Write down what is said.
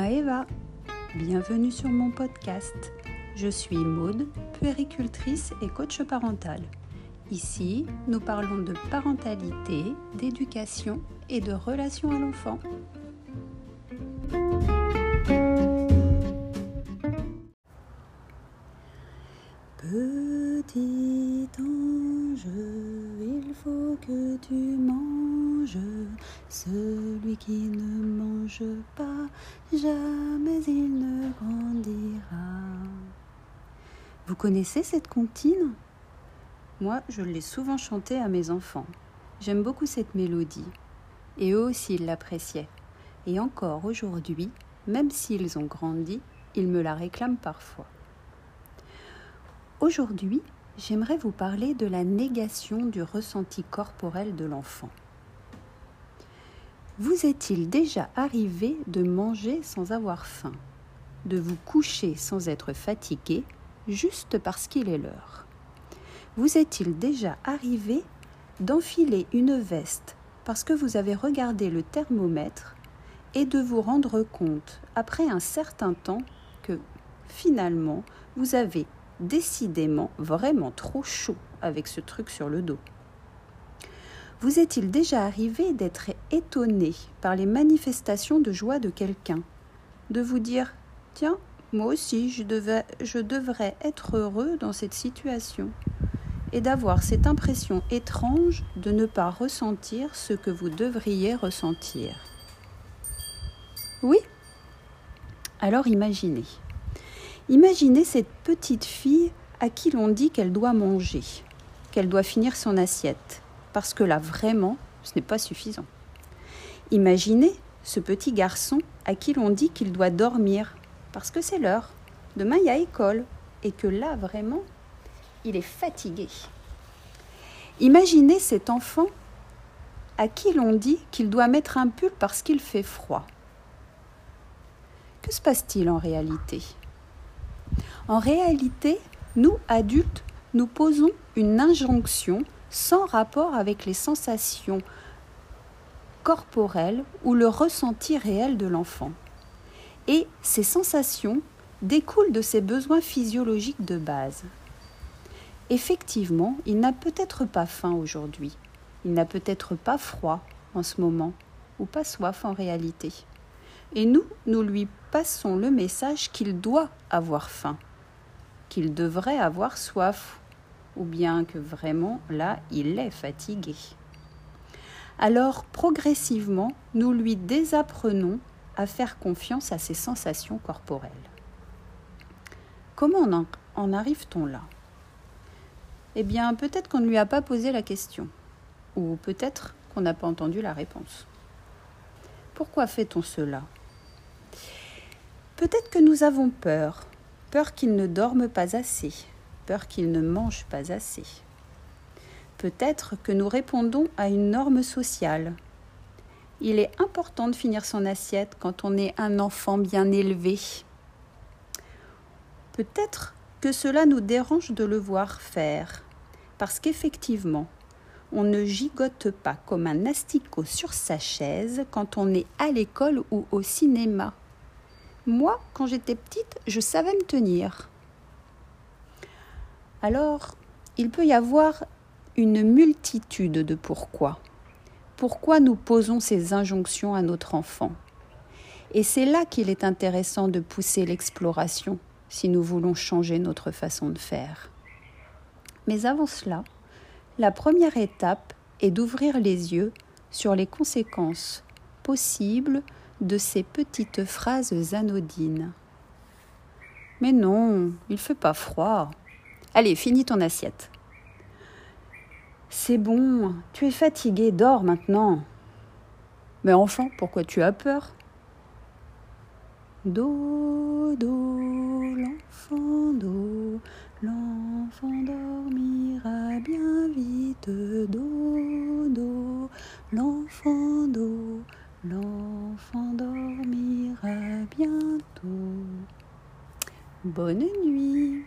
Maeva, bienvenue sur mon podcast. Je suis Maude, puéricultrice et coach parental. Ici, nous parlons de parentalité, d'éducation et de relation à l'enfant. Petit ange, il faut que tu manges. Celui qui ne mange pas, jamais il ne grandira. Vous connaissez cette comptine? Moi, je l'ai souvent chantée à mes enfants. J'aime beaucoup cette mélodie. Et eux aussi, ils l'appréciaient. Et encore aujourd'hui, même s'ils ont grandi, ils me la réclament parfois. Aujourd'hui, j'aimerais vous parler de la négation du ressenti corporel de l'enfant. Vous est-il déjà arrivé de manger sans avoir faim, de vous coucher sans être fatigué, juste parce qu'il est l'heure? Vous est-il déjà arrivé d'enfiler une veste parce que vous avez regardé le thermomètre et de vous rendre compte, après un certain temps, que finalement, vous avez décidément vraiment trop chaud avec ce truc sur le dos? Vous est-il déjà arrivé d'être étonné par les manifestations de joie de quelqu'un De vous dire Tiens, moi aussi, je, je devrais être heureux dans cette situation et d'avoir cette impression étrange de ne pas ressentir ce que vous devriez ressentir. Oui Alors imaginez. Imaginez cette petite fille à qui l'on dit qu'elle doit manger, qu'elle doit finir son assiette, parce que là vraiment, ce n'est pas suffisant. Imaginez ce petit garçon à qui l'on dit qu'il doit dormir, parce que c'est l'heure. Demain, il y a école, et que là vraiment, il est fatigué. Imaginez cet enfant à qui l'on dit qu'il doit mettre un pull parce qu'il fait froid. Que se passe-t-il en réalité? En réalité, nous, adultes, nous posons une injonction sans rapport avec les sensations corporelles ou le ressenti réel de l'enfant. Et ces sensations découlent de ses besoins physiologiques de base. Effectivement, il n'a peut-être pas faim aujourd'hui, il n'a peut-être pas froid en ce moment, ou pas soif en réalité. Et nous, nous lui passons le message qu'il doit avoir faim qu'il devrait avoir soif, ou bien que vraiment là il est fatigué. Alors progressivement, nous lui désapprenons à faire confiance à ses sensations corporelles. Comment en, arrive-t-on là? Eh bien, peut-être qu'on ne lui a pas posé la question, ou peut-être qu'on n'a pas entendu la réponse. Pourquoi fait-on cela? Peut-être que nous avons peur, Peur qu'il ne dorme pas assez, peur qu'il ne mange pas assez. Peut-être que nous répondons à une norme sociale. Il est important de finir son assiette quand on est un enfant bien élevé. Peut-être que cela nous dérange de le voir faire, parce qu'effectivement, on ne gigote pas comme un asticot sur sa chaise quand on est à l'école ou au cinéma. Moi, quand j'étais petite, je savais me tenir. Alors, il peut y avoir une multitude de pourquoi. Pourquoi nous posons ces injonctions à notre enfant? Et c'est là qu'il est intéressant de pousser l'exploration si nous voulons changer notre façon de faire. Mais avant cela, la première étape est d'ouvrir les yeux sur les conséquences possibles de ces petites phrases anodines. Mais non, il fait pas froid. Allez, finis ton assiette. C'est bon, tu es fatigué, dors maintenant. Mais enfant, pourquoi tu as peur? Dodo, l'enfant do, l'enfant dormira bien vite. Dodo, l'enfant do, L'enfant dormira bientôt. Bonne nuit.